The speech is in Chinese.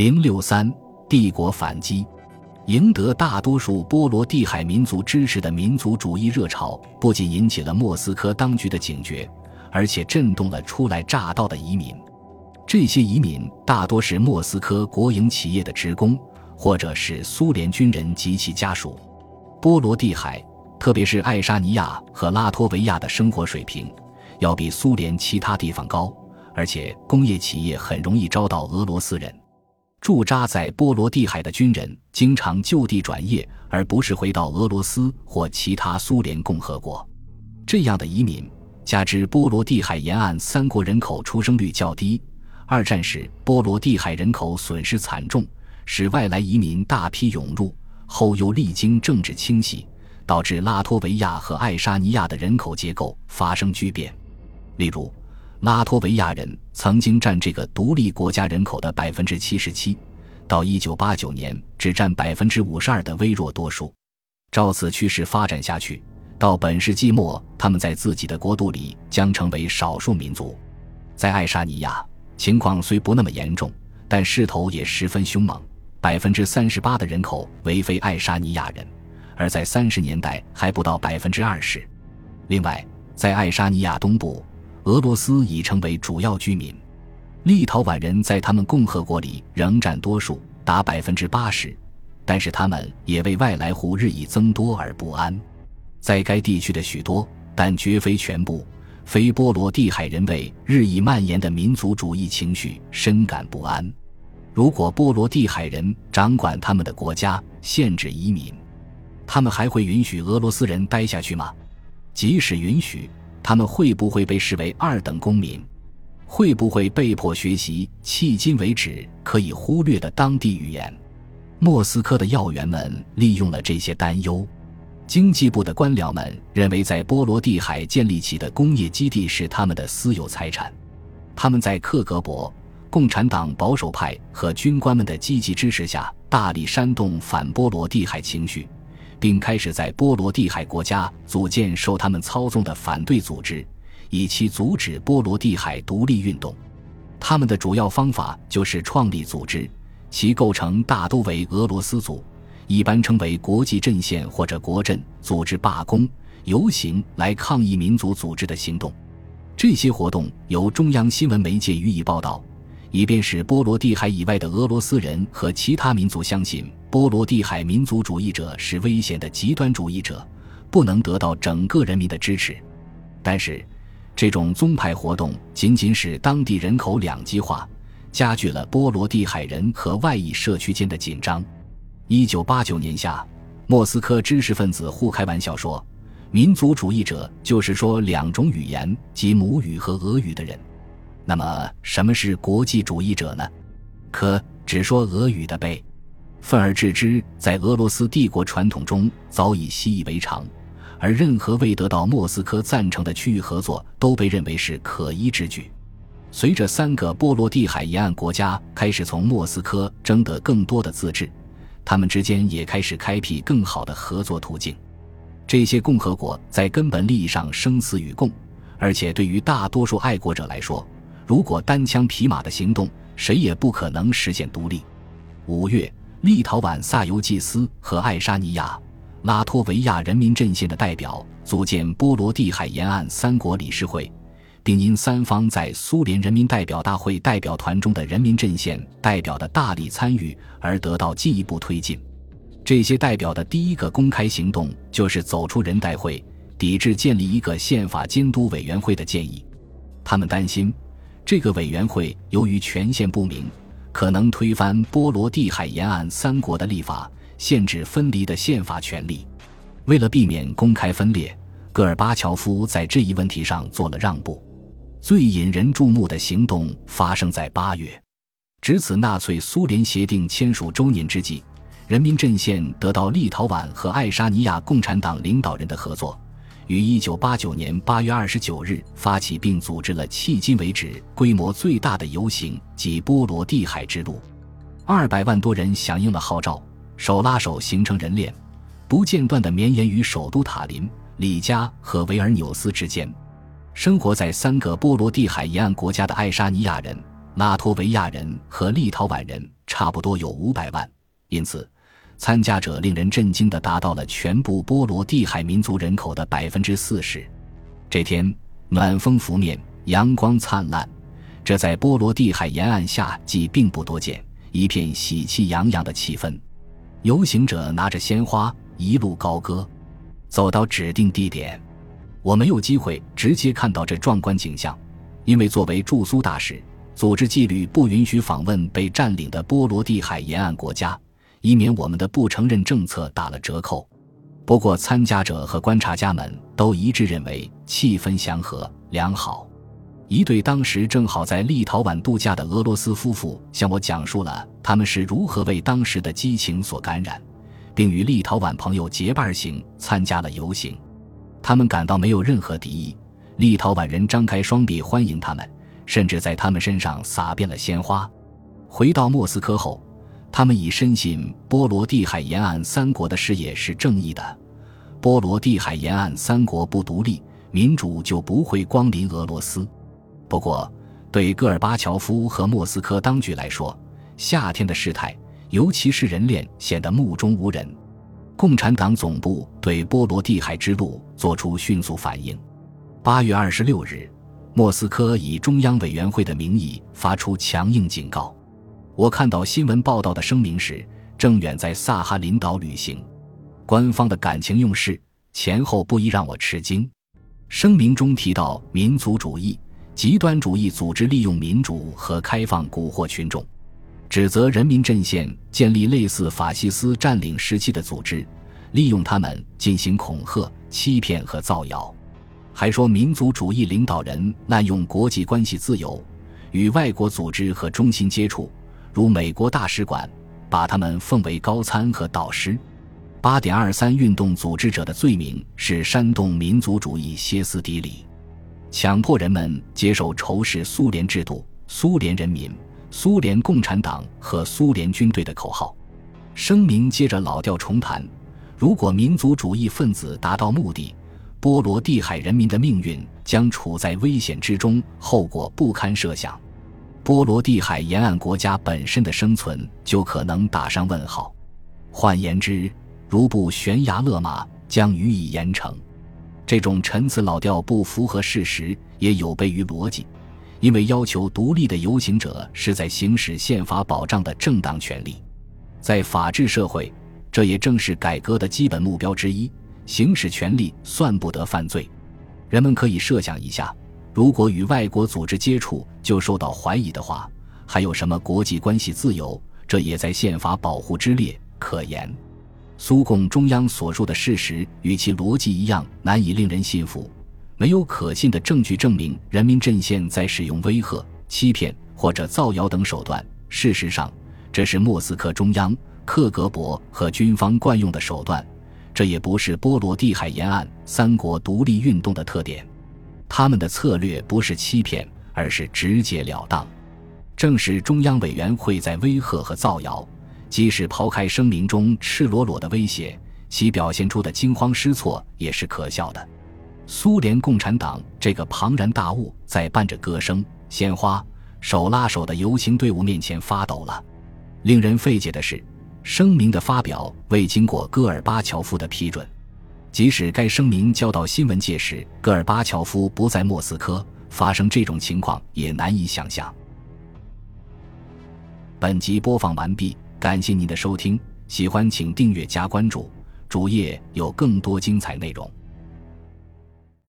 零六三帝国反击，赢得大多数波罗的海民族支持的民族主义热潮，不仅引起了莫斯科当局的警觉，而且震动了初来乍到的移民。这些移民大多是莫斯科国营企业的职工，或者是苏联军人及其家属。波罗的海，特别是爱沙尼亚和拉脱维亚的生活水平，要比苏联其他地方高，而且工业企业很容易招到俄罗斯人。驻扎在波罗的海的军人经常就地转业，而不是回到俄罗斯或其他苏联共和国。这样的移民，加之波罗的海沿岸三国人口出生率较低。二战时，波罗的海人口损失惨重，使外来移民大批涌入。后又历经政治清洗，导致拉脱维亚和爱沙尼亚的人口结构发生巨变。例如，拉脱维亚人曾经占这个独立国家人口的百分之七十七，到一九八九年只占百分之五十二的微弱多数。照此趋势发展下去，到本世纪末，他们在自己的国度里将成为少数民族。在爱沙尼亚。情况虽不那么严重，但势头也十分凶猛。百分之三十八的人口为非爱沙尼亚人，而在三十年代还不到百分之二十。另外，在爱沙尼亚东部，俄罗斯已成为主要居民。立陶宛人在他们共和国里仍占多数，达百分之八十，但是他们也为外来户日益增多而不安。在该地区的许多，但绝非全部。非波罗的海人为日益蔓延的民族主义情绪深感不安。如果波罗的海人掌管他们的国家，限制移民，他们还会允许俄罗斯人待下去吗？即使允许，他们会不会被视为二等公民？会不会被迫学习迄今为止可以忽略的当地语言？莫斯科的要员们利用了这些担忧。经济部的官僚们认为，在波罗的海建立起的工业基地是他们的私有财产。他们在克格勃、共产党保守派和军官们的积极支持下，大力煽动反波罗的海情绪，并开始在波罗的海国家组建受他们操纵的反对组织，以期阻止波罗的海独立运动。他们的主要方法就是创立组织，其构成大都为俄罗斯族。一般称为国际阵线或者国阵，组织罢工、游行来抗议民族组织的行动。这些活动由中央新闻媒介予以报道，以便使波罗的海以外的俄罗斯人和其他民族相信波罗的海民族主义者是危险的极端主义者，不能得到整个人民的支持。但是，这种宗派活动仅仅使当地人口两极化，加剧了波罗的海人和外裔社区间的紧张。一九八九年夏，莫斯科知识分子互开玩笑说：“民族主义者就是说两种语言，即母语和俄语的人。”那么，什么是国际主义者呢？可只说俄语的呗。愤而置之，在俄罗斯帝国传统中早已习以为常，而任何未得到莫斯科赞成的区域合作都被认为是可疑之举。随着三个波罗的海沿岸国家开始从莫斯科争得更多的自治。他们之间也开始开辟更好的合作途径。这些共和国在根本利益上生死与共，而且对于大多数爱国者来说，如果单枪匹马的行动，谁也不可能实现独立。五月，立陶宛萨尤季斯和爱沙尼亚、拉脱维亚人民阵线的代表组建波罗的海沿岸三国理事会。并因三方在苏联人民代表大会代表团中的人民阵线代表的大力参与而得到进一步推进。这些代表的第一个公开行动就是走出人代会，抵制建立一个宪法监督委员会的建议。他们担心，这个委员会由于权限不明，可能推翻波罗的海沿岸三国的立法，限制分离的宪法权利。为了避免公开分裂，戈尔巴乔夫在这一问题上做了让步。最引人注目的行动发生在八月，值此纳粹苏联协定签署周年之际，人民阵线得到立陶宛和爱沙尼亚共产党领导人的合作，于一九八九年八月二十九日发起并组织了迄今为止规模最大的游行及波罗的海之路，二百万多人响应了号召，手拉手形成人链，不间断地绵延于首都塔林、里加和维尔纽斯之间。生活在三个波罗的海沿岸国家的爱沙尼亚人、拉脱维亚人和立陶宛人差不多有五百万，因此参加者令人震惊的达到了全部波罗的海民族人口的百分之四十。这天，暖风拂面，阳光灿烂，这在波罗的海沿岸夏季并不多见，一片喜气洋洋的气氛。游行者拿着鲜花，一路高歌，走到指定地点。我没有机会直接看到这壮观景象，因为作为驻苏大使，组织纪律不允许访问被占领的波罗的海沿岸国家，以免我们的不承认政策打了折扣。不过，参加者和观察家们都一致认为气氛祥和良好。一对当时正好在立陶宛度假的俄罗斯夫妇向我讲述了他们是如何为当时的激情所感染，并与立陶宛朋友结伴行参加了游行。他们感到没有任何敌意，立陶宛人张开双臂欢迎他们，甚至在他们身上撒遍了鲜花。回到莫斯科后，他们已深信波罗的海沿岸三国的事业是正义的。波罗的海沿岸三国不独立，民主就不会光临俄罗斯。不过，对戈尔巴乔夫和莫斯科当局来说，夏天的事态，尤其是人链，显得目中无人。共产党总部对波罗的海之路作出迅速反应。八月二十六日，莫斯科以中央委员会的名义发出强硬警告。我看到新闻报道的声明时，郑远在萨哈林岛旅行。官方的感情用事，前后不一，让我吃惊。声明中提到民族主义、极端主义组织利用民主和开放蛊惑群众。指责人民阵线建立类似法西斯占领时期的组织，利用他们进行恐吓、欺骗和造谣，还说民族主义领导人滥用国际关系自由，与外国组织和中心接触，如美国大使馆，把他们奉为高参和导师。八点二三运动组织者的罪名是煽动民族主义歇斯底里，强迫人们接受仇视苏联制度、苏联人民。苏联共产党和苏联军队的口号，声明接着老调重弹：如果民族主义分子达到目的，波罗的海人民的命运将处在危险之中，后果不堪设想。波罗的海沿岸国家本身的生存就可能打上问号。换言之，如不悬崖勒马，将予以严惩。这种陈词老调不符合事实，也有悖于逻辑。因为要求独立的游行者是在行使宪法保障的正当权利，在法治社会，这也正是改革的基本目标之一。行使权利算不得犯罪。人们可以设想一下，如果与外国组织接触就受到怀疑的话，还有什么国际关系自由？这也在宪法保护之列可言。苏共中央所述的事实与其逻辑一样，难以令人信服。没有可信的证据证明人民阵线在使用威吓、欺骗或者造谣等手段。事实上，这是莫斯科中央、克格勃和军方惯用的手段。这也不是波罗的海沿岸三国独立运动的特点。他们的策略不是欺骗，而是直截了当。正是中央委员会在威吓和造谣，即使抛开声明中赤裸裸的威胁，其表现出的惊慌失措也是可笑的。苏联共产党这个庞然大物在伴着歌声、鲜花、手拉手的游行队伍面前发抖了。令人费解的是，声明的发表未经过戈尔巴乔夫的批准。即使该声明交到新闻界时，戈尔巴乔夫不在莫斯科，发生这种情况也难以想象。本集播放完毕，感谢您的收听，喜欢请订阅加关注，主页有更多精彩内容。